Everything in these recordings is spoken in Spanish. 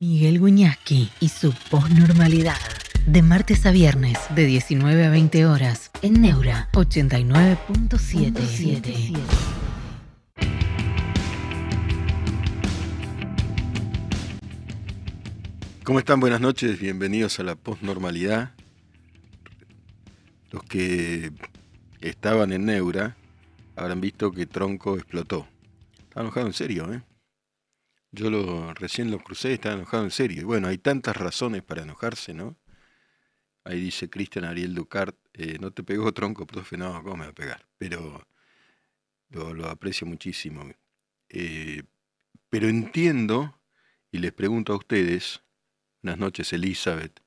Miguel Guñasqui y su posnormalidad. De martes a viernes, de 19 a 20 horas, en Neura 89.77. ¿Cómo están? Buenas noches, bienvenidos a la posnormalidad. Los que estaban en Neura habrán visto que Tronco explotó. Está enojado en serio, ¿eh? Yo lo, recién lo crucé, estaba enojado en serio. Y bueno, hay tantas razones para enojarse, ¿no? Ahí dice Cristian Ariel Ducart, eh, no te pegó tronco, profe, no, ¿cómo me va a pegar? Pero lo, aprecio muchísimo. Eh, pero entiendo, y les pregunto a ustedes, buenas noches Elizabeth,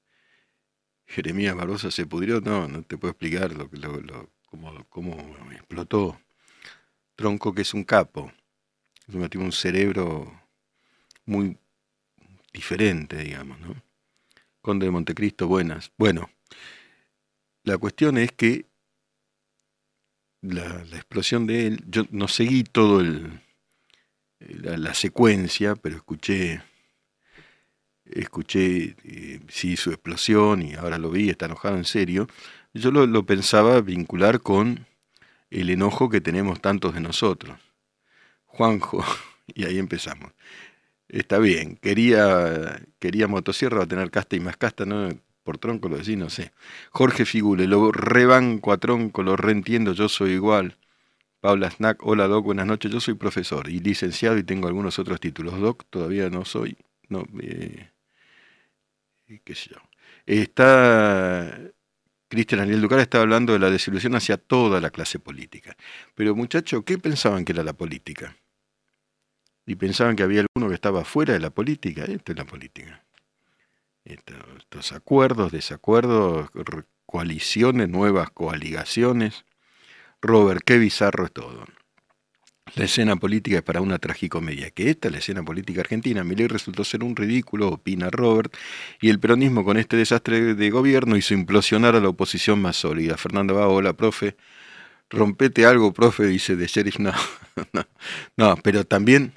Jeremías Barbosa se pudrió, no, no te puedo explicar lo, lo, cómo, cómo explotó. Tronco que es un capo, tiene un cerebro muy diferente, digamos, ¿no? Conde de Montecristo, buenas. Bueno, la cuestión es que la, explosión de él, yo no seguí todo el, la, secuencia, pero escuché, escuché, eh, sí, su explosión y ahora lo vi, está enojado en serio. Yo lo, lo pensaba vincular con el enojo que tenemos tantos de nosotros. Juanjo, y ahí empezamos. Está bien, quería, quería motosierra, va a tener casta y más casta, ¿no? Por tronco lo decís, no sé. Jorge Figule, lo rebanco a tronco, lo reentiendo, yo soy igual. Paula Snack, hola Doc, buenas noches, yo soy profesor y licenciado y tengo algunos otros títulos. Doc, todavía no soy, no, eh, qué sé yo. Está, Cristian Ariel Ducar está hablando de la desilusión hacia toda la clase política. Pero muchachos, ¿qué pensaban que era la política? Y pensaban que había alguno que estaba fuera de la política. Esto es la política. Estos acuerdos, desacuerdos, coaliciones, nuevas coaligaciones. Robert, qué bizarro es todo. La escena política es para una tragicomedia. Que esta es la escena política argentina. Milei resultó ser un ridículo, opina Robert, y el peronismo con este desastre de gobierno hizo implosionar a la oposición más sólida. Fernando va, hola, profe. Rompete algo, profe, dice de sheriff. No, no, no, pero también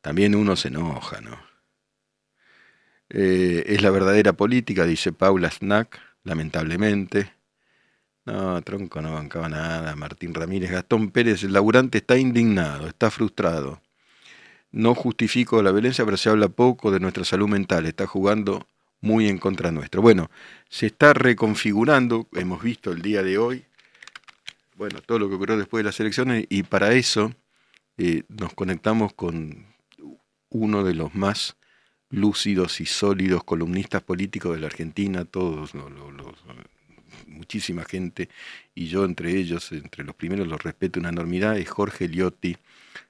también uno se enoja, ¿no? Eh, es la verdadera política, dice Paula Snack, lamentablemente. No, Tronco no bancaba nada. Martín Ramírez, Gastón Pérez, el laburante está indignado, está frustrado. No justifico la violencia, pero se habla poco de nuestra salud mental. Está jugando muy en contra nuestro. Bueno, se está reconfigurando, hemos visto el día de hoy, bueno, todo lo que ocurrió después de las elecciones, y para eso eh, nos conectamos con uno de los más lúcidos y sólidos columnistas políticos de la Argentina, todos los, muchísima gente, y yo entre ellos, entre los primeros los respeto una enormidad, es Jorge Liotti,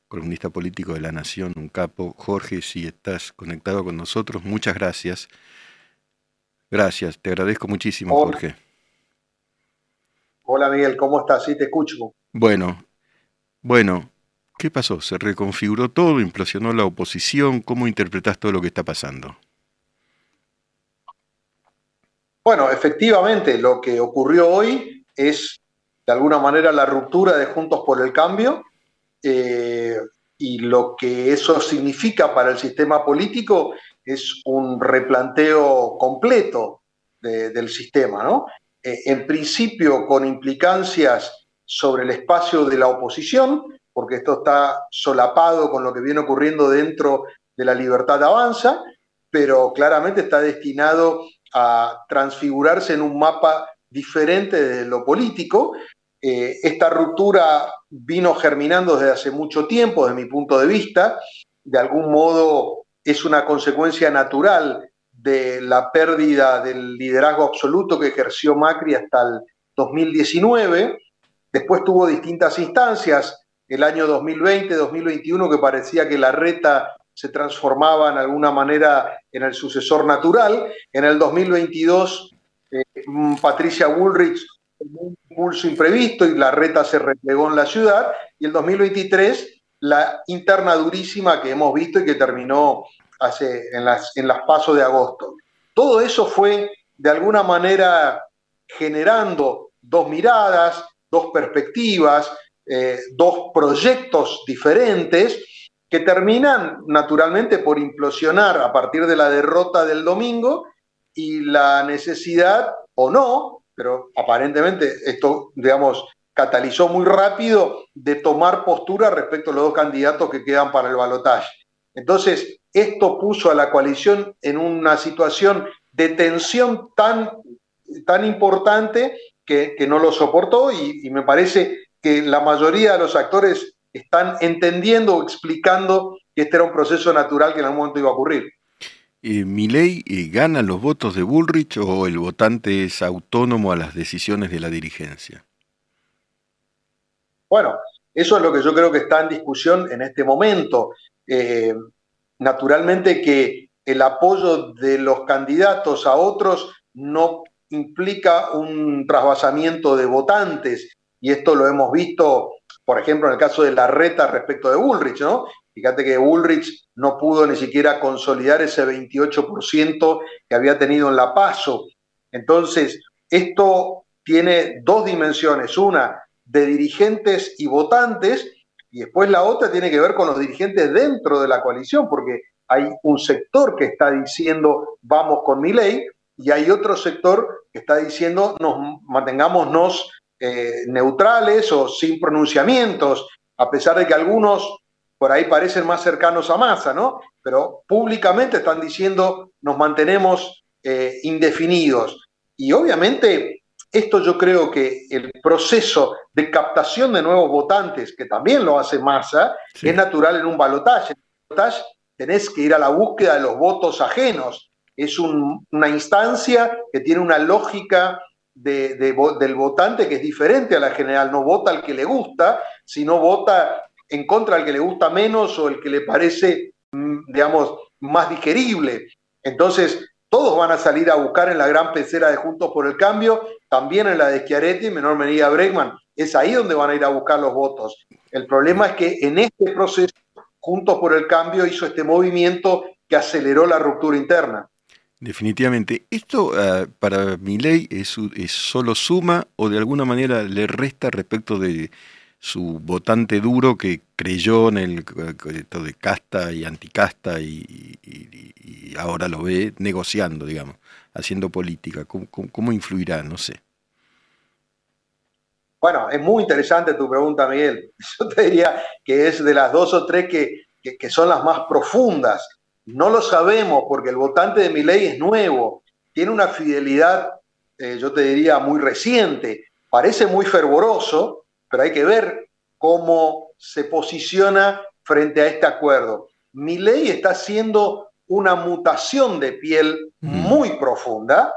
columnista político de La Nación, un capo. Jorge, si estás conectado con nosotros, muchas gracias. Gracias, te agradezco muchísimo, Jorge. Hola Miguel, ¿cómo estás? Sí, te escucho. Bueno, bueno, ¿Qué pasó? ¿Se reconfiguró todo? ¿Implosionó la oposición? ¿Cómo interpretás todo lo que está pasando? Bueno, efectivamente, lo que ocurrió hoy es de alguna manera la ruptura de Juntos por el Cambio eh, y lo que eso significa para el sistema político es un replanteo completo del sistema, ¿no? Eh, en principio con implicancias sobre el espacio de la oposición, porque esto está solapado con lo que viene ocurriendo dentro de la libertad avanza, pero claramente está destinado a transfigurarse en un mapa diferente de lo político. Eh, esta ruptura vino germinando desde hace mucho tiempo, desde mi punto de vista. De algún modo es una consecuencia natural de la pérdida del liderazgo absoluto que ejerció Macri hasta el 2019. Después tuvo distintas instancias el año 2020, 2021, que parecía que la reta se transformaba en alguna manera en el sucesor natural. En el 2022, eh, mm, Patricia Bullrich un impulso imprevisto y la reta se replegó en la ciudad. Y el 2023, la interna durísima que hemos visto y que terminó hace, en, las, en las pasos de agosto. Todo eso fue de alguna manera generando dos miradas, dos perspectivas, eh, dos proyectos diferentes que terminan naturalmente por implosionar a partir de la derrota del domingo y la necesidad, o no, pero aparentemente esto, digamos, catalizó muy rápido de tomar postura respecto a los dos candidatos que quedan para el balotaje. Entonces, esto puso a la coalición en una situación de tensión tan, tan importante que, no lo soportó y, me parece que la mayoría de los actores están entendiendo o explicando que este era un proceso natural que en algún momento iba a ocurrir. Eh, ¿Miley eh, gana los votos de Bullrich o el votante es autónomo a las decisiones de la dirigencia? Bueno, eso es lo que yo creo que está en discusión en este momento. Eh, naturalmente que el apoyo de los candidatos a otros no implica un trasvasamiento de votantes, y esto lo hemos visto, por ejemplo, en el caso de la reta respecto de Bullrich, ¿no? Fíjate que Bullrich no pudo ni siquiera consolidar ese 28% que había tenido en la PASO. Entonces, esto tiene dos dimensiones, una de dirigentes y votantes, y después la otra tiene que ver con los dirigentes dentro de la coalición, porque hay un sector que está diciendo vamos con mi ley y hay otro sector que está diciendo nos mantengámonos eh, neutrales o sin pronunciamientos, a pesar de que algunos por ahí parecen más cercanos a masa, ¿no? Pero públicamente están diciendo nos mantenemos eh, indefinidos. Y obviamente esto yo creo que el proceso de captación de nuevos votantes, que también lo hace masa, es natural en un balotaje. En un balotaje tenés que ir a la búsqueda de los votos ajenos es una instancia que tiene una lógica del votante que es diferente a la general. No vota al que le gusta, sino vota en contra al que le gusta menos o el que le parece, mm, digamos, más digerible. Entonces, todos van a salir a buscar en la gran pecera de Juntos por el Cambio, también en la de Schiaretti, en menor medida Bregman. Es ahí donde van a ir a buscar los votos. El problema es que en este proceso, Juntos por el Cambio hizo este movimiento que aceleró la ruptura interna. Definitivamente. ¿Esto ah, para mi ley es, solo suma o de alguna manera le resta respecto de su votante duro que creyó en el esto de casta y anticasta y, ahora lo ve negociando, digamos, haciendo política? ¿Cómo, influirá? No sé. Bueno, es muy interesante tu pregunta, Miguel. Yo te diría que es de las dos o tres que, que son las más profundas no lo sabemos porque el votante de mi ley es nuevo, tiene una fidelidad, eh, yo te diría, muy reciente, parece muy fervoroso, pero hay que ver cómo se posiciona frente a este acuerdo. Mi ley está haciendo una mutación de piel muy profunda,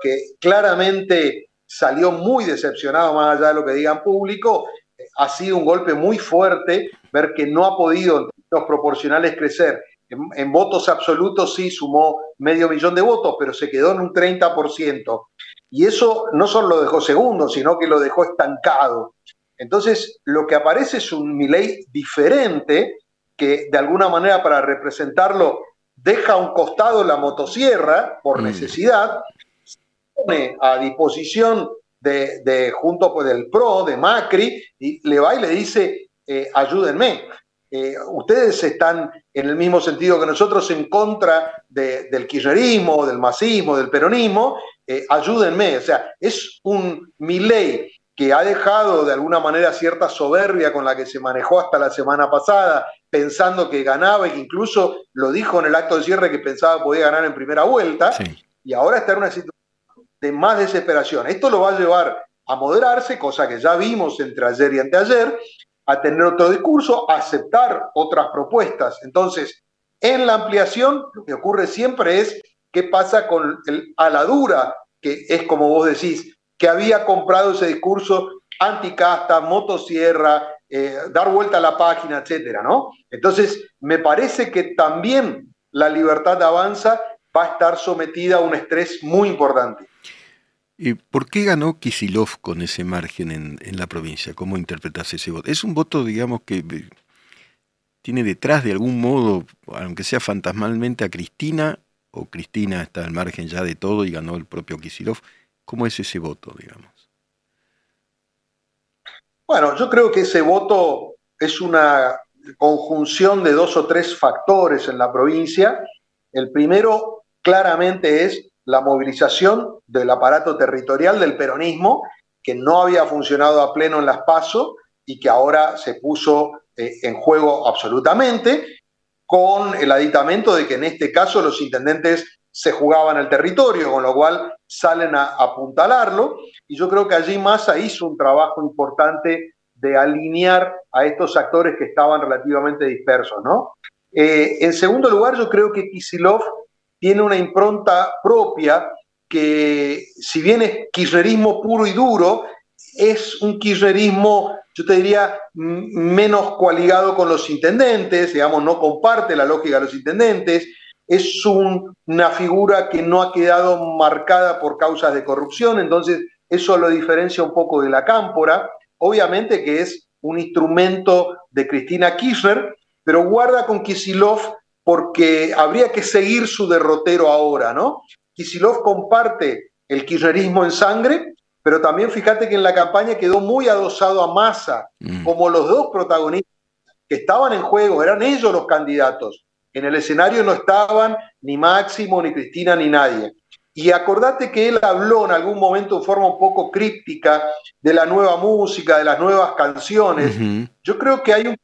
que claramente salió muy decepcionado, más allá de lo que digan público, ha sido un golpe muy fuerte ver que no ha podido en términos proporcionales crecer en, votos absolutos sí sumó medio millón de votos, pero se quedó en un 30%. Y eso no solo lo dejó segundo, sino que lo dejó estancado. Entonces, lo que aparece es un Milei diferente que de alguna manera para representarlo deja a un costado la motosierra por mm. necesidad, se pone a disposición de, de junto con el PRO, de Macri, y le va y le dice, eh, ayúdenme. Eh, ustedes están en el mismo sentido que nosotros en contra del kirchnerismo, del masismo, del peronismo, eh, ayúdenme. O sea, es un Milei que ha dejado de alguna manera cierta soberbia con la que se manejó hasta la semana pasada, pensando que ganaba y que incluso lo dijo en el acto de cierre que pensaba podía ganar en primera vuelta, y ahora está en una situación de más desesperación. Esto lo va a llevar a moderarse, cosa que ya vimos entre ayer y anteayer, a tener otro discurso, a aceptar otras propuestas. Entonces, en la ampliación, lo que ocurre siempre es qué pasa con el aladura, que es como vos decís, que había comprado ese discurso anticasta, motosierra, eh, dar vuelta a la página, etcétera, ¿no? Entonces, me parece que también la libertad avanza va a estar sometida a un estrés muy importante. ¿Por qué ganó Kisilov con ese margen en, la provincia? ¿Cómo interpretas ese voto? Es un voto, digamos, que eh, tiene detrás de algún modo, aunque sea fantasmalmente, a Cristina, o Cristina está al margen ya de todo y ganó el propio Kisilov. ¿Cómo es ese voto, digamos? Bueno, yo creo que ese voto es una conjunción de dos o tres factores en la provincia. El primero claramente es la movilización del aparato territorial del peronismo, que no había funcionado a pleno en las PASO y que ahora se puso eh, en juego absolutamente, con el aditamento de que en este caso los intendentes se jugaban el territorio, con lo cual salen a apuntalarlo. Y yo creo que allí Massa hizo un trabajo importante de alinear a estos actores que estaban relativamente dispersos, ¿no? Eh, en segundo lugar, yo creo que Kisilov tiene una impronta propia que, si bien es kirchnerismo puro y duro, es un kirchnerismo, yo te diría, menos coaligado con los intendentes, digamos, no comparte la lógica de los intendentes, es una figura que no ha quedado marcada por causas de corrupción, entonces eso lo diferencia un poco de la cámpora, obviamente que es un instrumento de Cristina Kirchner, pero guarda con Kisilov porque habría que seguir su derrotero ahora, ¿no? Kisilov comparte el kirchnerismo en sangre, pero también fíjate que en la campaña quedó muy adosado a Massa, mm. como los dos protagonistas que estaban en juego, eran ellos los candidatos. En el escenario no estaban ni Máximo, ni Cristina, ni nadie. Y acordate que él habló en algún momento en forma un poco críptica de la nueva música, de las nuevas canciones. Yo creo que hay un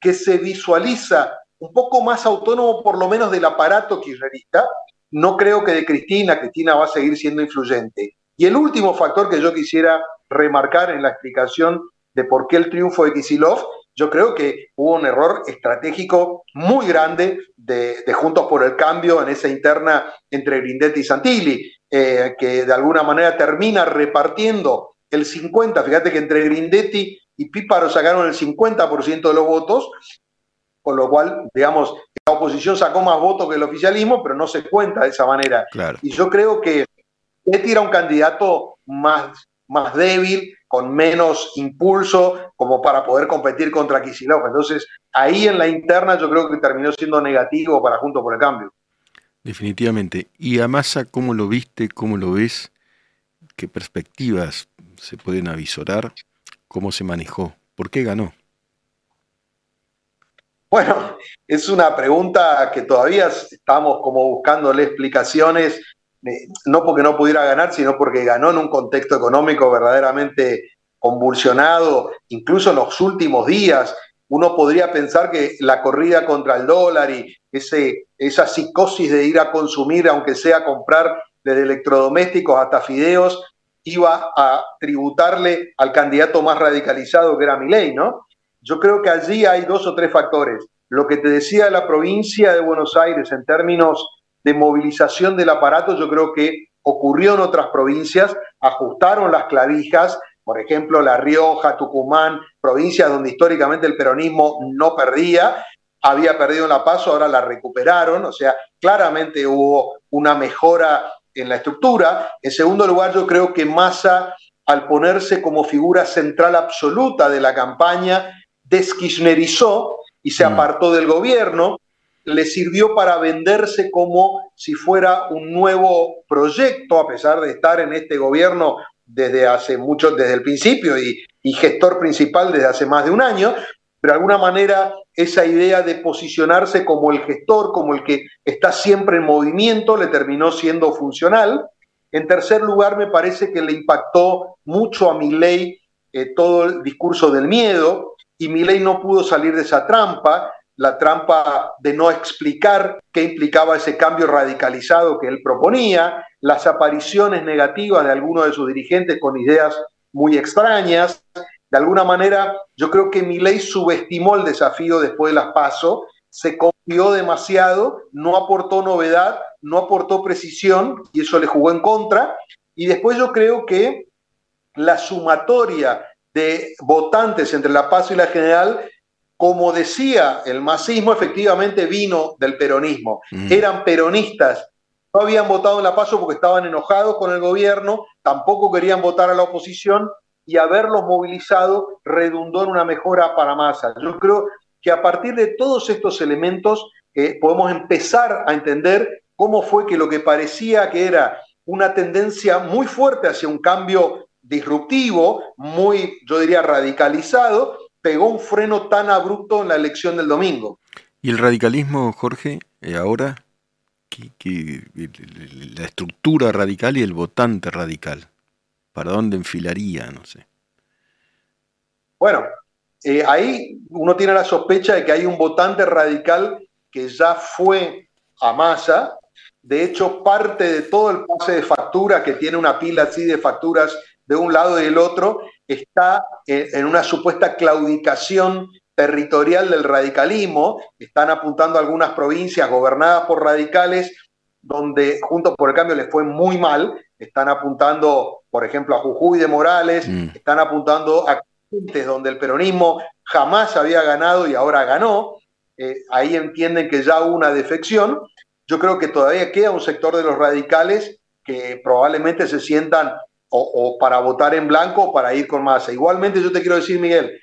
que se visualiza un poco más autónomo, por lo menos del aparato kirchnerista. No creo que de Cristina, Cristina va a seguir siendo influyente. Y el último factor que yo quisiera remarcar en la explicación de por qué el triunfo de Kisilov, yo creo que hubo un error estratégico muy grande de, Juntos por el Cambio en esa interna entre Grindetti y Santilli, eh, que de alguna manera termina repartiendo el 50, fíjate que entre Grindetti y Píparo sacaron el 50% de los votos, con lo cual, digamos, la oposición sacó más votos que el oficialismo, pero no se cuenta de esa manera. Y yo creo que Betty era un candidato más, más débil, con menos impulso, como para poder competir contra Kisilov. Entonces, ahí en la interna yo creo que terminó siendo negativo para Junto por el Cambio. Definitivamente. ¿Y a Massa cómo lo viste, cómo lo ves? ¿Qué perspectivas se pueden avisorar? ¿Cómo se manejó? ¿Por qué ganó? Bueno, es una pregunta que todavía estamos como buscándole explicaciones no porque no pudiera ganar, sino porque ganó en un contexto económico verdaderamente convulsionado, incluso en los últimos días. Uno podría pensar que la corrida contra el dólar y ese, esa psicosis de ir a consumir, aunque sea comprar desde electrodomésticos hasta fideos, iba a tributarle al candidato más radicalizado que era Milei, ¿no? Yo creo que allí hay dos o tres factores. Lo que te decía de la provincia de Buenos Aires en términos de movilización del aparato, yo creo que ocurrió en otras provincias, ajustaron las clavijas, por ejemplo, La Rioja, Tucumán, provincias donde históricamente el peronismo no perdía, había perdido en La Paso, ahora la recuperaron, o sea, claramente hubo una mejora en la estructura. En segundo lugar, yo creo que Massa, al ponerse como figura central absoluta de la campaña, deskirchnerizó y se mm. apartó del gobierno, le sirvió para venderse como si fuera un nuevo proyecto, a pesar de estar en este gobierno desde hace mucho, desde el principio y, gestor principal desde hace más de un año, pero de alguna manera esa idea de posicionarse como el gestor, como el que está siempre en movimiento, le terminó siendo funcional. En tercer lugar, me parece que le impactó mucho a Milley eh, todo el discurso del miedo y Milley no pudo salir de esa trampa la trampa de no explicar qué implicaba ese cambio radicalizado que él proponía, las apariciones negativas de algunos de sus dirigentes con ideas muy extrañas. De alguna manera, yo creo que Milei subestimó el desafío después de las PASO, se confió demasiado, no aportó novedad, no aportó precisión y eso le jugó en contra. Y después yo creo que la sumatoria de votantes entre la PASO y la General como decía, el masismo efectivamente vino del peronismo. Mm. Eran peronistas, no habían votado en la paso porque estaban enojados con el gobierno, tampoco querían votar a la oposición y haberlos movilizado redundó en una mejora para masa. Yo creo que a partir de todos estos elementos eh, podemos empezar a entender cómo fue que lo que parecía que era una tendencia muy fuerte hacia un cambio disruptivo, muy, yo diría, radicalizado, pegó un freno tan abrupto en la elección del domingo. ¿Y el radicalismo, Jorge, eh, ahora? la estructura radical y el votante radical. ¿Para dónde enfilaría? No sé. Bueno, eh, ahí uno tiene la sospecha de que hay un votante radical que ya fue a masa. De hecho, parte de todo el pase de factura, que tiene una pila así de facturas de un lado y del otro, está en una supuesta claudicación territorial del radicalismo. Están apuntando a algunas provincias gobernadas por radicales donde Juntos por el Cambio les fue muy mal. Están apuntando, por ejemplo, a Jujuy de Morales, mm. están apuntando a donde el peronismo jamás había ganado y ahora ganó. Eh, ahí entienden que ya hubo una defección. Yo creo que todavía queda un sector de los radicales que probablemente se sientan o, para votar en blanco o para ir con masa. Igualmente yo te quiero decir, Miguel,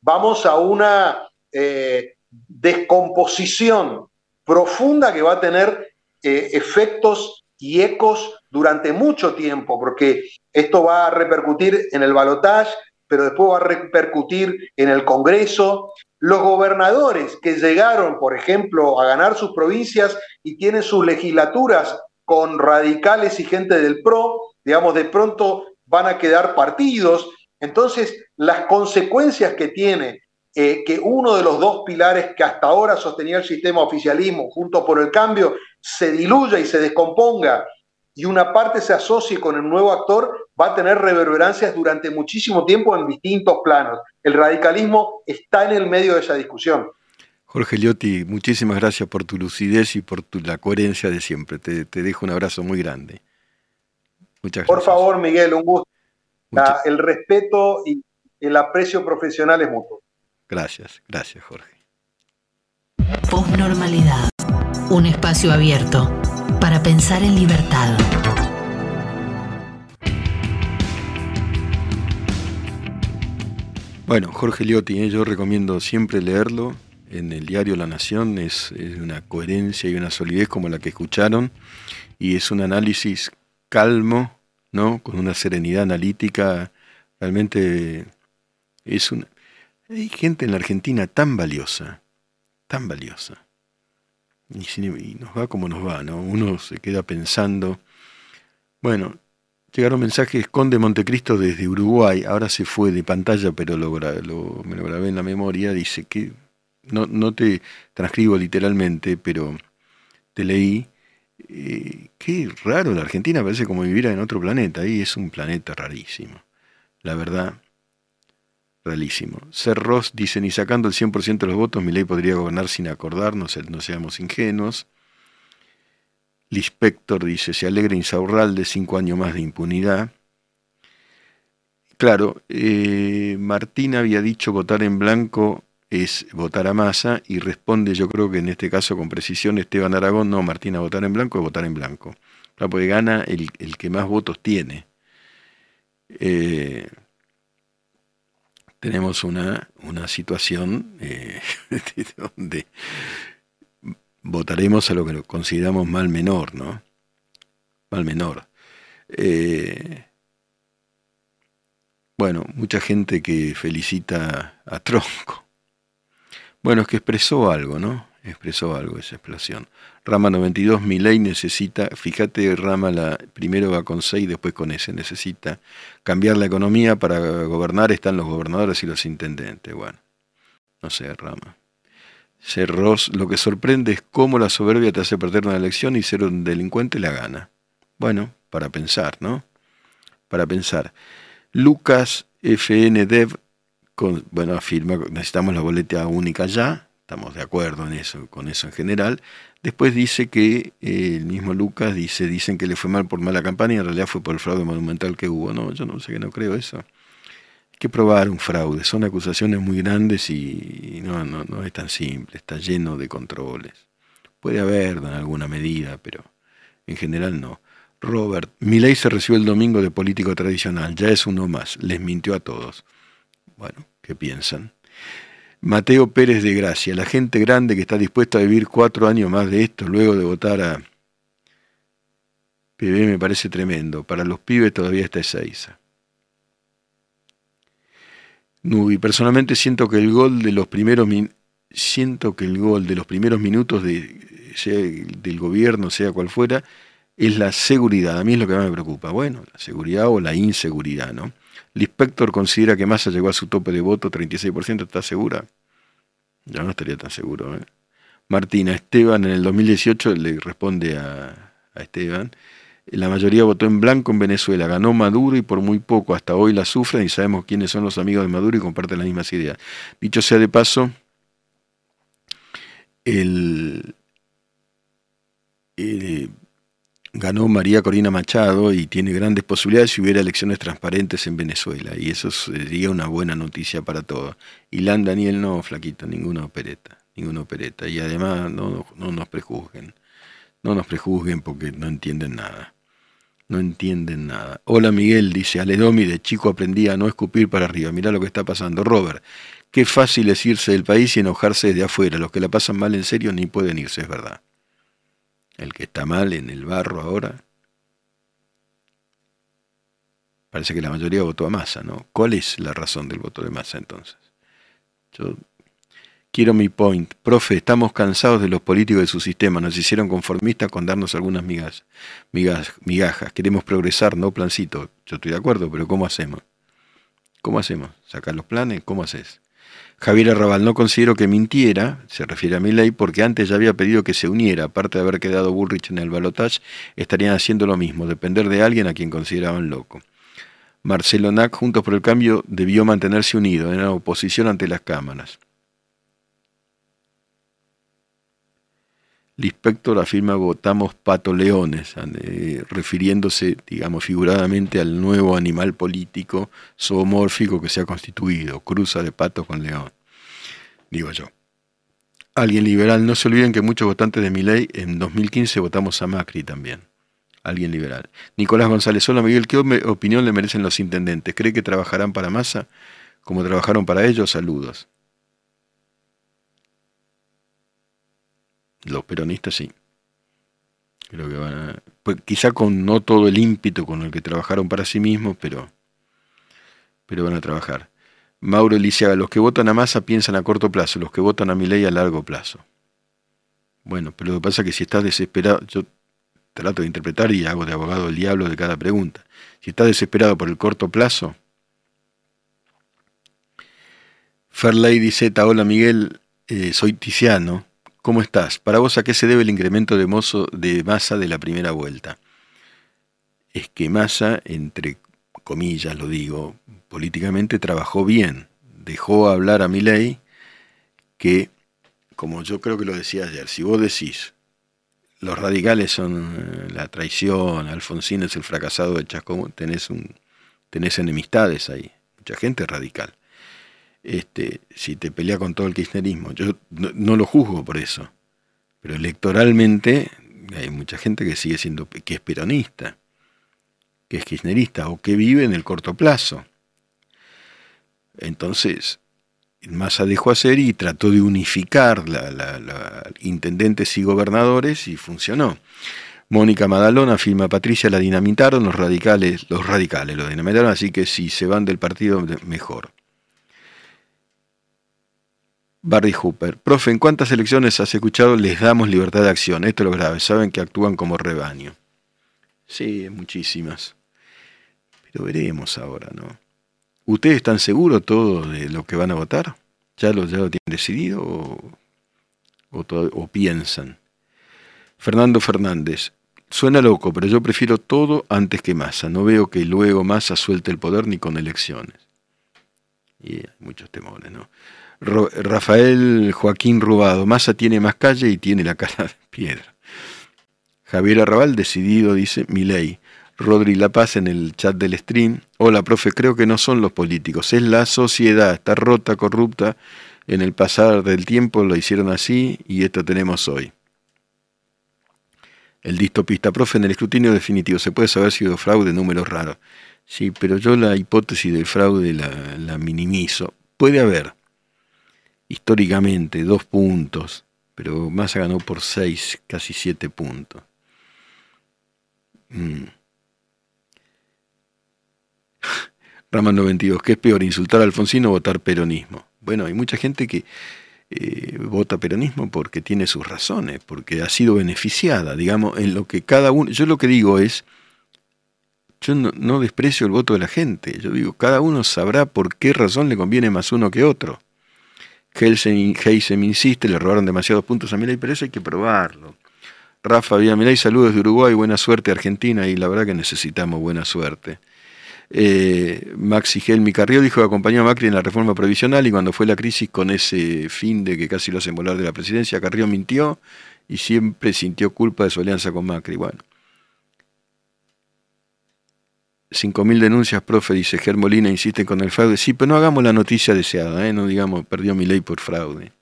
vamos a una eh, descomposición profunda que va a tener eh, efectos y ecos durante mucho tiempo, porque esto va a repercutir en el balotaje, pero después va a repercutir en el Congreso. Los gobernadores que llegaron, por ejemplo, a ganar sus provincias y tienen sus legislaturas con radicales y gente del PRO, digamos, de pronto van a quedar partidos. Entonces, las consecuencias que tiene eh, que uno de los dos pilares que hasta ahora sostenía el sistema oficialismo, junto por el cambio, se diluya y se descomponga y una parte se asocie con el nuevo actor, va a tener reverberancias durante muchísimo tiempo en distintos planos. El radicalismo está en el medio de esa discusión. Jorge Liotti, muchísimas gracias por tu lucidez y por la coherencia de siempre. Te, dejo un abrazo muy grande. Muchas gracias. Por favor, Miguel, un gusto. el respeto y el aprecio profesional es mutuo. Gracias, gracias, Jorge. Postnormalidad. Un espacio abierto para pensar en libertad. Bueno, Jorge Liotti, ¿eh? yo recomiendo siempre leerlo. En el diario La Nación es, una coherencia y una solidez como la que escucharon y es un análisis calmo, ¿no? Con una serenidad analítica. Realmente es una... Hay gente en la Argentina tan valiosa, tan valiosa, y, nos va como nos va, ¿no? Uno se queda pensando, bueno, llegaron mensajes Conde Montecristo desde Uruguay, ahora se fue de pantalla, pero lo, me lo grabé en la memoria, dice que, no, no te transcribo literalmente, pero te leí, eh, qué raro, la Argentina parece como vivir en otro planeta, ahí es un planeta rarísimo, la verdad, Realísimo. Ser Ross dice, ni sacando el 100% de los votos, mi ley podría gobernar sin acordarnos, no seamos ingenuos. Lispector dice, se alegra de cinco años más de impunidad. Claro, eh, Martín había dicho votar en blanco es votar a masa y responde, yo creo que en este caso con precisión Esteban Aragón, no, Martín a votar en blanco es votar en blanco. Claro, porque gana el, el que más votos tiene. Eh, tenemos una, una situación eh, donde votaremos a lo que consideramos mal menor, ¿no? Mal menor. Eh, bueno, mucha gente que felicita a Tronco. Bueno, es que expresó algo, ¿no? Expresó algo esa explosión. Rama 92, mi ley necesita, fíjate, Rama la, primero va con C y después con S, necesita cambiar la economía para gobernar, están los gobernadores y los intendentes. Bueno, no sé, Rama. Cerros, lo que sorprende es cómo la soberbia te hace perder una elección y ser un delincuente la gana. Bueno, para pensar, ¿no? Para pensar. Lucas FN Dev, bueno, afirma, necesitamos la boleta única ya, estamos de acuerdo en eso, con eso en general. Después dice que eh, el mismo Lucas dice, dicen que le fue mal por mala campaña y en realidad fue por el fraude monumental que hubo. No, yo no sé que no creo eso. Hay que probar un fraude, son acusaciones muy grandes y no, no, no es tan simple, está lleno de controles. Puede haber en alguna medida, pero en general no. Robert, mi ley se recibió el domingo de político tradicional, ya es uno más, les mintió a todos. Bueno, ¿qué piensan? Mateo Pérez de Gracia, la gente grande que está dispuesta a vivir cuatro años más de esto luego de votar a PB me parece tremendo. Para los pibes todavía está esa Nubi, personalmente siento que el gol de los primeros siento que el gol de los primeros minutos de, sea del gobierno, sea cual fuera, es la seguridad. A mí es lo que más me preocupa. Bueno, la seguridad o la inseguridad, ¿no? El inspector considera que Massa llegó a su tope de voto, 36%, ¿está segura? Ya no estaría tan seguro. ¿eh? Martina Esteban en el 2018 le responde a, Esteban. La mayoría votó en blanco en Venezuela. Ganó Maduro y por muy poco hasta hoy la sufren y sabemos quiénes son los amigos de Maduro y comparten las mismas ideas. Dicho sea de paso, el, eh, ganó María Corina Machado y tiene grandes posibilidades si hubiera elecciones transparentes en Venezuela. Y eso sería una buena noticia para todos. Y Lan Daniel no, flaquito, ninguna opereta, ninguna opereta. Y además no, no nos prejuzguen, no nos prejuzguen porque no entienden nada. No entienden nada. Hola Miguel, dice Aledomi, de chico aprendí a no escupir para arriba. Mirá lo que está pasando. Robert, qué fácil es irse del país y enojarse desde afuera. Los que la pasan mal en serio ni pueden irse, es verdad el que está mal en el barro ahora. Parece que la mayoría votó a masa, ¿no? ¿Cuál es la razón del voto de masa entonces? Yo quiero mi point. Profe, estamos cansados de los políticos de su sistema. Nos hicieron conformistas con darnos algunas migas, migas, migajas. Queremos progresar, no plancito. Yo estoy de acuerdo, pero ¿cómo hacemos? ¿Cómo hacemos? ¿Sacar los planes? ¿Cómo haces? Javier Arrabal, no considero que mintiera, se refiere a mi ley, porque antes ya había pedido que se uniera, aparte de haber quedado Bullrich en el balotaje, estarían haciendo lo mismo, depender de alguien a quien consideraban loco. Marcelo Nac, Juntos por el Cambio, debió mantenerse unido, en la oposición ante las cámaras. Lispector afirma votamos pato leones, eh, refiriéndose, digamos, figuradamente al nuevo animal político zoomórfico que se ha constituido, cruza de pato con león, digo yo. Alguien liberal, no se olviden que muchos votantes de mi ley en 2015 votamos a Macri también. Alguien liberal. Nicolás González, hola Miguel, ¿qué opinión le merecen los intendentes? ¿Cree que trabajarán para masa como trabajaron para ellos? Saludos. Los peronistas sí. Creo que van a, pues, quizá con no todo el ímpetu con el que trabajaron para sí mismos, pero, pero van a trabajar. Mauro Eliciaga, los que votan a masa piensan a corto plazo, los que votan a mi ley a largo plazo. Bueno, pero lo que pasa es que si estás desesperado, yo trato de interpretar y hago de abogado el diablo de cada pregunta. Si estás desesperado por el corto plazo, Fairlady dice, hola Miguel, eh, soy Tiziano, ¿Cómo estás? Para vos, ¿a qué se debe el incremento de, mozo, de masa de la primera vuelta? Es que Massa, entre comillas lo digo, políticamente trabajó bien. Dejó hablar a ley que, como yo creo que lo decía ayer, si vos decís los radicales son eh, la traición, Alfonsín es el fracasado de Chascomún, tenés, tenés enemistades ahí, mucha gente radical este, si te pelea con todo el kirchnerismo. Yo no, lo juzgo por eso, pero electoralmente hay mucha gente que sigue siendo, que es peronista, que es kirchnerista o que vive en el corto plazo. Entonces, Massa dejó hacer y trató de unificar la, intendentes y gobernadores y funcionó. Mónica Madalona afirma Patricia la dinamitaron los radicales, los radicales lo dinamitaron, así que si se van del partido mejor. Barry Hooper. Profe, ¿en cuántas elecciones has escuchado les damos libertad de acción? Esto es lo grave, saben que actúan como rebaño. Sí, muchísimas. Pero veremos ahora, ¿no? ¿Ustedes están seguros todos de lo que van a votar? ¿Ya lo, ya lo tienen decidido o, o piensan? Fernando Fernández. Suena loco, pero yo prefiero todo antes que Massa. No veo que luego Massa suelte el poder ni con elecciones. Y hay muchos temores, ¿no? Rafael Joaquín Rubado, Massa tiene más calle y tiene la cara de piedra. Javier Arrabal, decidido, dice, mi ley. Rodri La Paz en el chat del stream. Hola, profe, creo que no son los políticos, es la sociedad, está rota, corrupta. En el pasar del tiempo lo hicieron así y esto tenemos hoy. El distopista, profe, en el escrutinio definitivo, ¿se puede saber si hubo fraude, números raros? Sí, pero yo la hipótesis del fraude la, la minimizo. Puede haber, históricamente dos puntos, pero Massa ganó por seis, casi siete puntos. Mm. Rama 92, ¿qué es peor, insultar a Alfonsino o votar peronismo? Bueno, hay mucha gente que eh, vota peronismo porque tiene sus razones, porque ha sido beneficiada, digamos, en lo que cada uno, yo lo que digo es, yo no, desprecio el voto de la gente, yo digo, cada uno sabrá por qué razón le conviene más uno que otro. Heisem insiste, le robaron demasiados puntos a Milay, pero eso hay que probarlo. Rafa Milay, saludos de Uruguay, buena suerte Argentina, y la verdad que necesitamos buena suerte. Eh, Maxi Helmi Carrió dijo que acompañó a Macri en la reforma provisional y cuando fue la crisis con ese fin de que casi lo hacen volar de la presidencia, Carrió mintió y siempre sintió culpa de su alianza con Macri. Bueno. 5.000 denuncias, profe, dice Germolina, insisten con el fraude. Sí, pero no hagamos la noticia deseada, ¿eh? no digamos, perdió mi ley por fraude.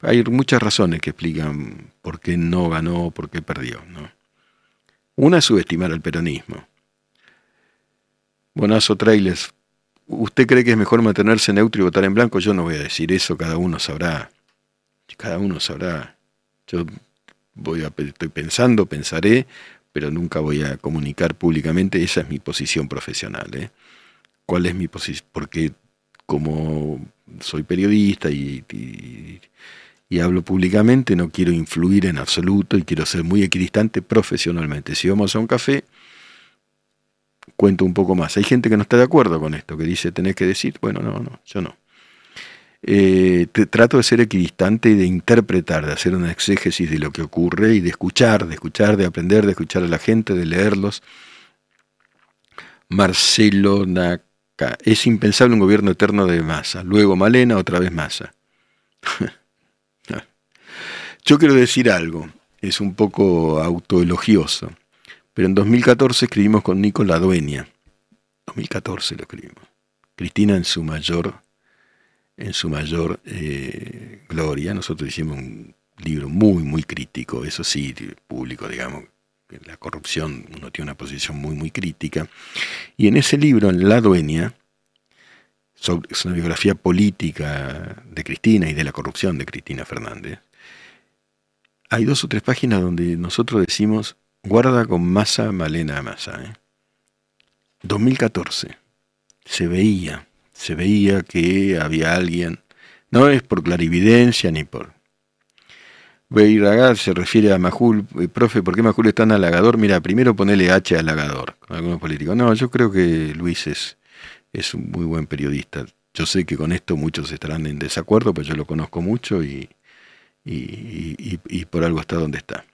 Hay muchas razones que explican por qué no ganó, por qué perdió. ¿no? Una es subestimar al peronismo. Bonazo Trailers. ¿Usted cree que es mejor mantenerse neutro y votar en blanco? Yo no voy a decir eso, cada uno sabrá. Cada uno sabrá. Yo voy a, estoy pensando, pensaré, pero nunca voy a comunicar públicamente. Esa es mi posición profesional. ¿eh? ¿Cuál es mi posición? Porque como soy periodista y, y, hablo públicamente, no quiero influir en absoluto y quiero ser muy equidistante profesionalmente. Si vamos a un café, cuento un poco más. Hay gente que no está de acuerdo con esto, que dice, tenés que decir, bueno, no, no, yo no. Eh, trato de ser equidistante y de interpretar, de hacer una exégesis de lo que ocurre y de escuchar, de escuchar, de aprender, de escuchar a la gente, de leerlos. Marcelo Naka, es impensable un gobierno eterno de masa. Luego Malena, otra vez masa. Yo quiero decir algo, es un poco autoelogioso. Pero en 2014 escribimos con Nico La Dueña. 2014 lo escribimos. Cristina en su mayor, en su mayor eh, gloria. Nosotros hicimos un libro muy, muy crítico, eso sí, público, digamos. La corrupción, uno tiene una posición muy, muy crítica. Y en ese libro, en La Dueña, es una biografía política de Cristina y de la corrupción de Cristina Fernández. Hay dos o tres páginas donde nosotros decimos Guarda con masa Malena Massa. 2014. ¿eh? Se veía, se veía que había alguien. No es por clarividencia ni por. Beiragar se refiere a Majul. Eh, profe, ¿por qué Majul es tan halagador? Mira, primero ponele H halagador con algunos políticos. No, yo creo que Luis es, es un muy buen periodista. Yo sé que con esto muchos estarán en desacuerdo, pero yo lo conozco mucho y, y, y por algo está donde está.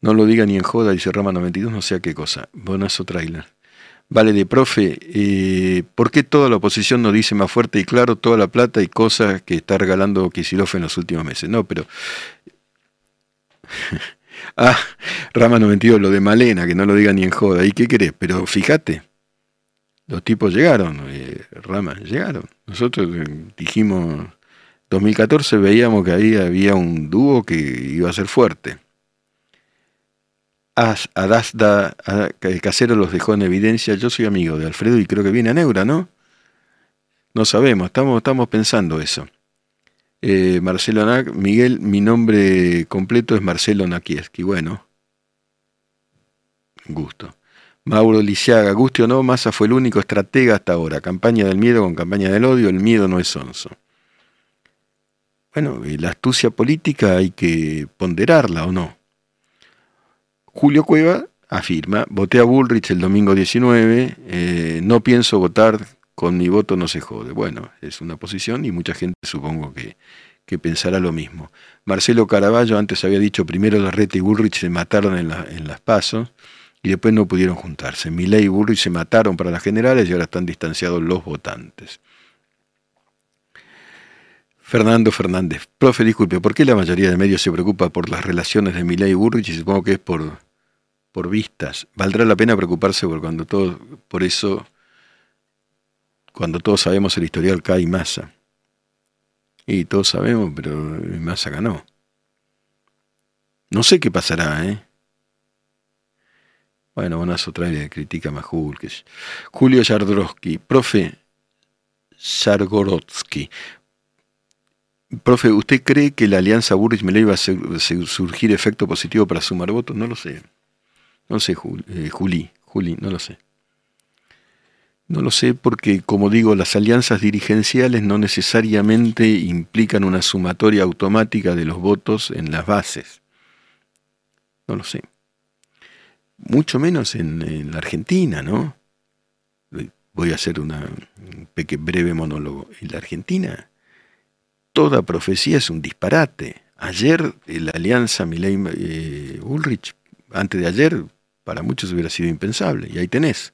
No lo diga ni en joda, dice Rama 92, no sé qué cosa. Bonazo trailer. Vale, de profe, eh, ¿por qué toda la oposición no dice más fuerte y claro toda la plata y cosas que está regalando Kicillof en los últimos meses? No, pero... ah, Rama 92, lo de Malena, que no lo diga ni en joda. ¿Y qué querés? Pero fíjate, los tipos llegaron, eh, Rama, llegaron. Nosotros eh, dijimos, 2014 veíamos que ahí había un dúo que iba a ser fuerte. Adasda el casero los dejó en evidencia. Yo soy amigo de Alfredo y creo que viene a Neura, ¿no? No sabemos, estamos, pensando eso. Eh, Marcelo Nac, Miguel, mi nombre completo es Marcelo Nakieski. Bueno, gusto. Mauro Lisiaga, guste o no, Massa fue el único estratega hasta ahora. Campaña del miedo con campaña del odio, el miedo no es sonso. Bueno, la astucia política hay que ponderarla o no. Julio Cueva afirma, voté a Bullrich el domingo 19, eh, no pienso votar, con mi voto no se jode. Bueno, es una posición y mucha gente supongo que, que pensará lo mismo. Marcelo Caraballo antes había dicho, primero Larreta y Bullrich se mataron en, en las pasos y después no pudieron juntarse. Milei y Bullrich se mataron para las generales y ahora están distanciados los votantes. Fernando Fernández. Profe, disculpe, ¿por qué la mayoría de medios se preocupa por las relaciones de Milei y Burrich? Y supongo que es por, por vistas. ¿Valdrá la pena preocuparse por cuando todo, por eso, cuando todos sabemos el historial cae Massa? Y todos sabemos, pero Massa ganó. No sé qué pasará, ¿eh? Bueno, Bonazo trae critica a. Julio Yardrowski. Profe Sargorotsky. Profe, ¿usted cree que la alianza Burrich-Milei va a surgir efecto positivo para sumar votos? No lo sé. No sé, eh, Juli, Juli, no lo sé. No lo sé porque, como digo, las alianzas dirigenciales no necesariamente implican una sumatoria automática de los votos en las bases. No lo sé. Mucho menos en, la Argentina, ¿no? Voy a hacer una, un breve monólogo. En la Argentina, toda profecía es un disparate. Ayer la alianza Milley-Ulrich, eh, antes de ayer, para muchos hubiera sido impensable. Y ahí tenés.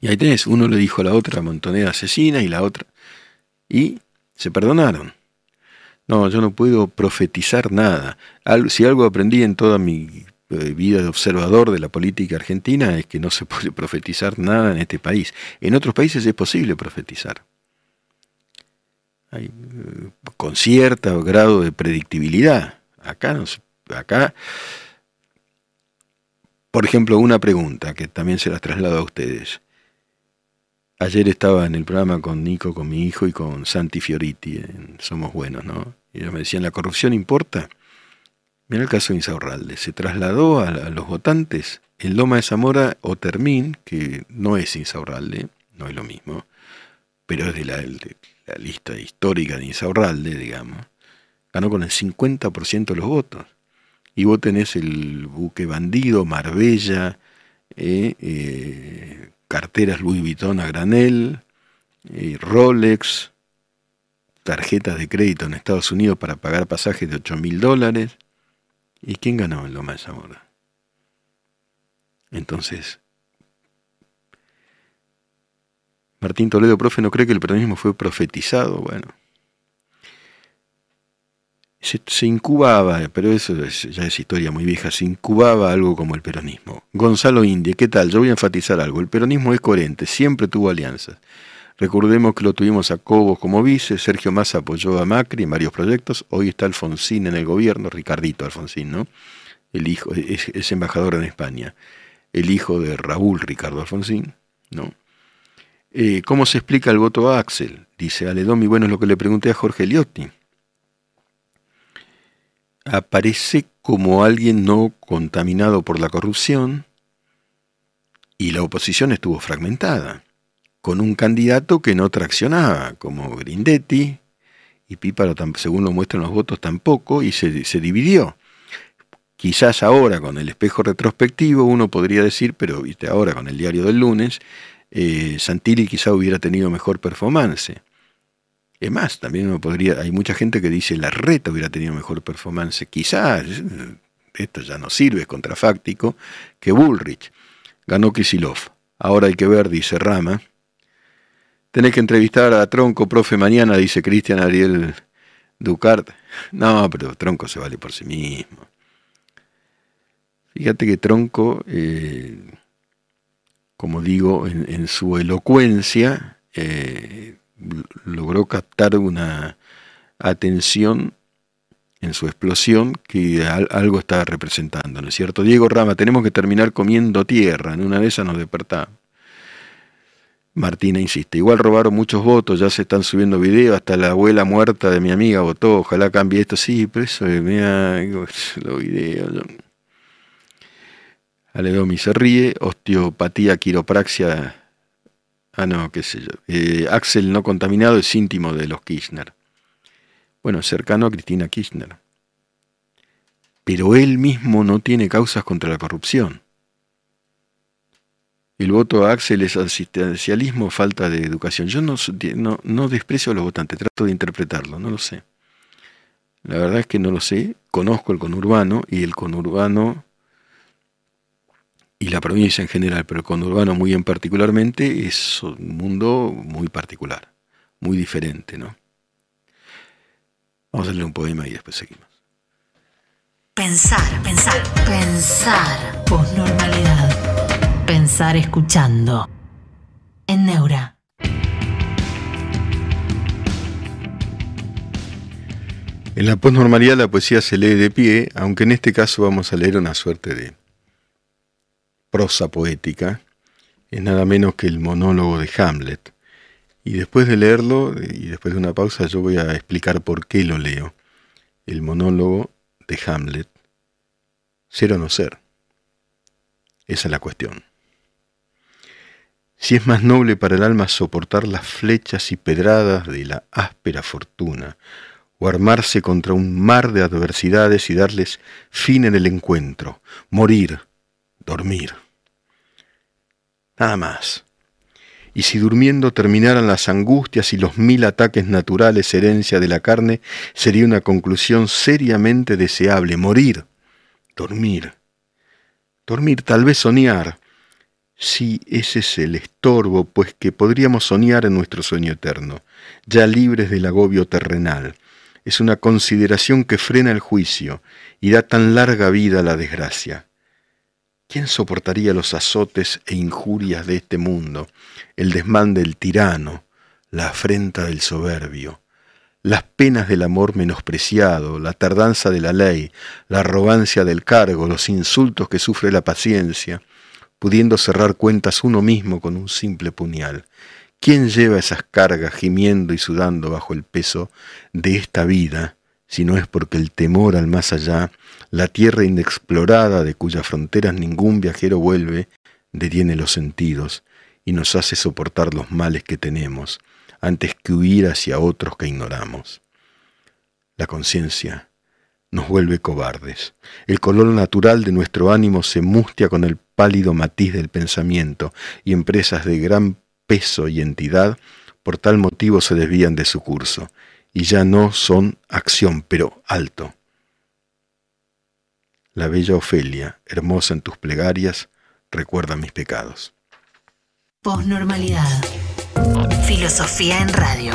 Y ahí tenés, uno le dijo a la otra montonera asesina y la otra. Y se perdonaron. No, yo no puedo profetizar nada. Si algo aprendí en toda mi eh, vida de observador de la política argentina es que no se puede profetizar nada en este país. En otros países es posible profetizar. Hay, eh, con cierto grado de predictibilidad. Acá, acá, por ejemplo, una pregunta que también se las traslado a ustedes. Ayer estaba en el programa con Nico, con mi hijo y con Santi Fioriti, en Somos Buenos, ¿no? Y ellos me decían, ¿la corrupción importa? Mira el caso de Insaurralde. Se trasladó a, los votantes en Loma de Zamora o Termín, que no es Insaurralde, no es lo mismo, pero es de la, la lista histórica de Insaurralde, digamos. Ganó con el 50% de los votos. Y vos tenés el buque bandido, Marbella, eh, eh, carteras Louis Vuitton a granel, eh, Rolex, tarjetas de crédito en Estados Unidos para pagar pasajes de 8 mil dólares. ¿Y quién ganó en Loma de Zamora? Entonces, Martín Toledo, profe, ¿no cree que el peronismo fue profetizado? Bueno, se, incubaba, pero eso ya es historia muy vieja, se incubaba algo como el peronismo. Gonzalo Indie, ¿qué tal? Yo voy a enfatizar algo. El peronismo es coherente, siempre tuvo alianzas. Recordemos que lo tuvimos a Cobos como vice, Sergio Massa apoyó a Macri en varios proyectos, hoy está Alfonsín en el gobierno, Ricardito Alfonsín, ¿no? El hijo, es, embajador en España, el hijo de Raúl Ricardo Alfonsín, ¿no? Eh, ¿Cómo se explica el voto a Axel? Dice Aledomi, bueno, es lo que le pregunté a Jorge Liotti aparece como alguien no contaminado por la corrupción y la oposición estuvo fragmentada, con un candidato que no traccionaba, como Grindetti, y Píparo, según lo muestran los votos, tampoco, y se, dividió. Quizás ahora, con el espejo retrospectivo, uno podría decir, pero viste ahora con el diario del lunes, eh, Santilli quizá hubiera tenido mejor performance. Es más, también uno podría, hay mucha gente que dice la reta hubiera tenido mejor performance. Quizás, esto ya no sirve, es contrafáctico, que Bullrich. Ganó Kisilov. Ahora hay que ver, dice Rama. Tenés que entrevistar a Tronco, profe, mañana, dice Cristian Ariel Ducart. No, pero Tronco se vale por sí mismo. Fíjate que Tronco, eh, como digo, en, su elocuencia, eh, logró captar una atención en su explosión que algo está representando, ¿no es cierto? Diego Rama, tenemos que terminar comiendo tierra, en una de esas nos despertamos. Martina insiste, igual robaron muchos votos, ya se están subiendo videos, hasta la abuela muerta de mi amiga votó, ojalá cambie esto, sí, pero eso me los videos. Aledomi se ríe, osteopatía, quiropraxia, Ah, no, qué sé yo. Eh, Axel no contaminado es íntimo de los Kirchner. Bueno, cercano a Cristina Kirchner. Pero él mismo no tiene causas contra la corrupción. El voto a Axel es asistencialismo, falta de educación. Yo no, no, no desprecio a los votantes, trato de interpretarlo, no lo sé. La verdad es que no lo sé. Conozco el conurbano y el conurbano y la provincia en general, pero con Urbano muy en particularmente, es un mundo muy particular, muy diferente, ¿no? Vamos a leer un poema y después seguimos. Pensar, pensar, pensar. Posnormalidad. Pensar escuchando. En Neura. En la posnormalidad la poesía se lee de pie, aunque en este caso vamos a leer una suerte de prosa poética, es nada menos que el monólogo de Hamlet. Y después de leerlo, y después de una pausa, yo voy a explicar por qué lo leo. El monólogo de Hamlet, ser o no ser. Esa es la cuestión. Si es más noble para el alma soportar las flechas y pedradas de la áspera fortuna, o armarse contra un mar de adversidades y darles fin en el encuentro, morir, dormir. Nada más. Y si durmiendo terminaran las angustias y los mil ataques naturales herencia de la carne, sería una conclusión seriamente deseable, morir, dormir. Dormir, tal vez soñar, si ese es el estorbo, pues que podríamos soñar en nuestro sueño eterno, ya libres del agobio terrenal. Es una consideración que frena el juicio y da tan larga vida a la desgracia. ¿Quién soportaría los azotes e injurias de este mundo, el desmán del tirano, la afrenta del soberbio, las penas del amor menospreciado, la tardanza de la ley, la arrogancia del cargo, los insultos que sufre la paciencia, pudiendo cerrar cuentas uno mismo con un simple puñal. ¿Quién lleva esas cargas gimiendo y sudando bajo el peso de esta vida, si no es porque el temor al más allá, la tierra inexplorada de cuyas fronteras ningún viajero vuelve, detiene los sentidos y nos hace soportar los males que tenemos, antes que huir hacia otros que ignoramos? La conciencia nos vuelve cobardes. El color natural de nuestro ánimo se mustia con el pálido matiz del pensamiento, y empresas de gran peso y entidad por tal motivo se desvían de su curso, y ya no son acción, pero alto. La bella Ofelia, hermosa en tus plegarias, recuerda mis pecados. Posnormalidad. Filosofía en radio.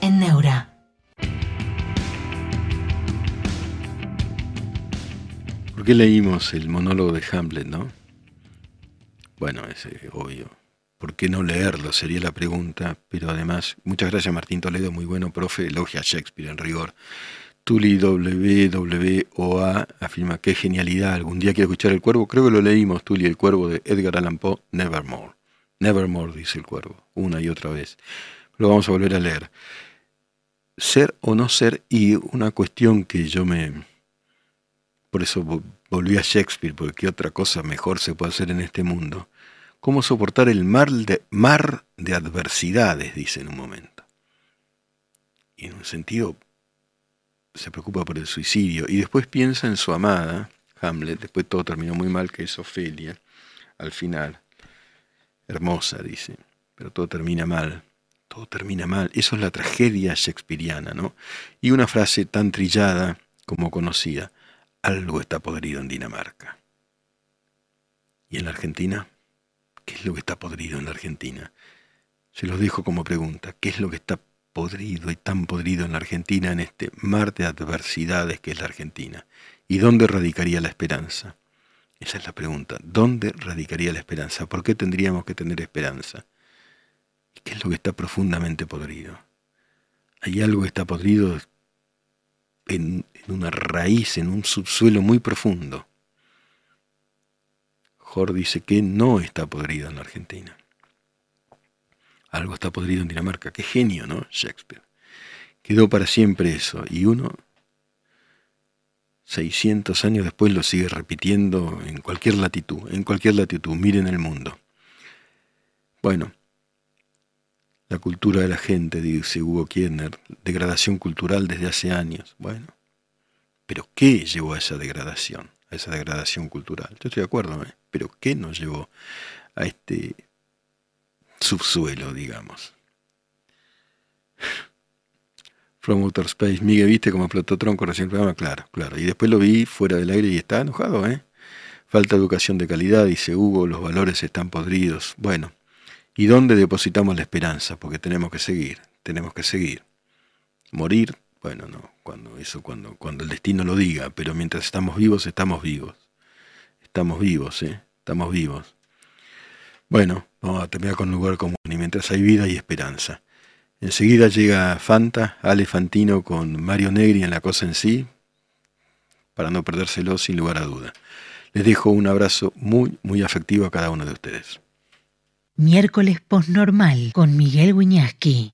En Neura. ¿Por qué leímos el monólogo de Hamlet, no? Bueno, es obvio. ¿Por qué no leerlo? Sería la pregunta. Pero además, muchas gracias Martín Toledo, muy bueno, profe, elogia Shakespeare en rigor. Tuli WWOA afirma, qué genialidad, algún día quiero escuchar El Cuervo. Creo que lo leímos, Tuli, El Cuervo de Edgar Allan Poe, Nevermore. Nevermore, dice el Cuervo, una y otra vez. Lo vamos a volver a leer. Ser o no ser, y una cuestión que yo me por eso volví a Shakespeare, porque qué otra cosa mejor se puede hacer en este mundo. ¿Cómo soportar el mar de, mar de adversidades? dice en un momento. Y en un sentido se preocupa por el suicidio. Y después piensa en su amada, Hamlet, después todo terminó muy mal, que es Ofelia, al final. Hermosa, dice, pero todo termina mal. Todo termina mal. Eso es la tragedia shakespeariana, ¿no? Y una frase tan trillada como conocida algo está podrido en Dinamarca. ¿Y en la Argentina? ¿Qué es lo que está podrido en la Argentina? Se los dejo como pregunta. ¿Qué es lo que está podrido y tan podrido en la Argentina en este mar de adversidades que es la Argentina? ¿Y dónde radicaría la esperanza? Esa es la pregunta. ¿Dónde radicaría la esperanza? ¿Por qué tendríamos que tener esperanza? ¿Qué es lo que está profundamente podrido? Hay algo que está podrido en, una raíz, en un subsuelo muy profundo. Jor dice que no está podrido en la Argentina. Algo está podrido en Dinamarca. Qué genio, ¿no? Shakespeare. Quedó para siempre eso. Y uno, 600 años después, lo sigue repitiendo en cualquier latitud. En cualquier latitud. Miren el mundo. Bueno, la cultura de la gente, dice Hugo Kienner, degradación cultural desde hace años. Bueno, pero ¿qué llevó a esa degradación, esa degradación cultural? Yo estoy de acuerdo, ¿eh? pero ¿qué nos llevó a este subsuelo, digamos? From Outer Space, Miguel, ¿viste cómo explotó Tronco recién el programa? Claro, claro. Y después lo vi fuera del aire y está enojado, ¿eh? Falta educación de calidad, dice Hugo, los valores están podridos. Bueno, ¿Y dónde depositamos la esperanza? Porque tenemos que seguir, tenemos que seguir. Morir, bueno, no, cuando eso cuando cuando el destino lo diga, pero mientras estamos vivos estamos vivos. Estamos vivos, ¿eh? Estamos vivos. Bueno, vamos a terminar con un lugar común y mientras hay vida y esperanza. Enseguida llega Fanta, Ale Fantino con Mario Negri en la cosa en sí, para no perdérselo sin lugar a duda. Les dejo un abrazo muy, muy afectivo a cada uno de ustedes. Miércoles Postnormal con Miguel Wiñaski.